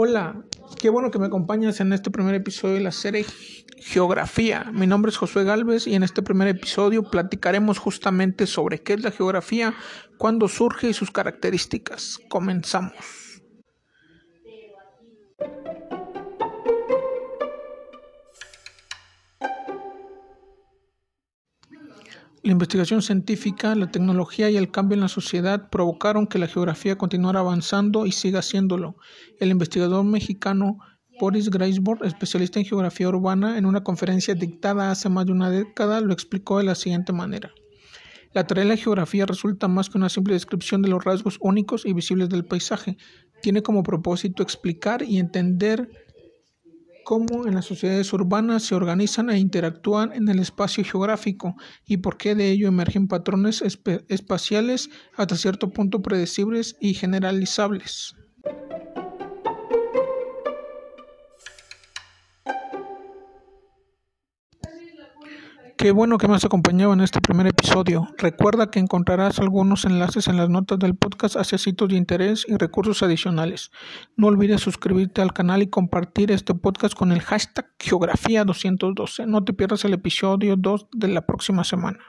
Hola, qué bueno que me acompañas en este primer episodio de la serie Geografía. Mi nombre es Josué Galvez y en este primer episodio platicaremos justamente sobre qué es la geografía, cuándo surge y sus características. Comenzamos. La investigación científica, la tecnología y el cambio en la sociedad provocaron que la geografía continuara avanzando y siga haciéndolo. El investigador mexicano Boris Greisborg, especialista en geografía urbana, en una conferencia dictada hace más de una década, lo explicó de la siguiente manera. La tarea de la geografía resulta más que una simple descripción de los rasgos únicos y visibles del paisaje. Tiene como propósito explicar y entender cómo en las sociedades urbanas se organizan e interactúan en el espacio geográfico y por qué de ello emergen patrones espaciales hasta cierto punto predecibles y generalizables. Qué bueno que me has acompañado en este primer episodio. Recuerda que encontrarás algunos enlaces en las notas del podcast hacia sitios de interés y recursos adicionales. No olvides suscribirte al canal y compartir este podcast con el hashtag Geografía212. No te pierdas el episodio 2 de la próxima semana.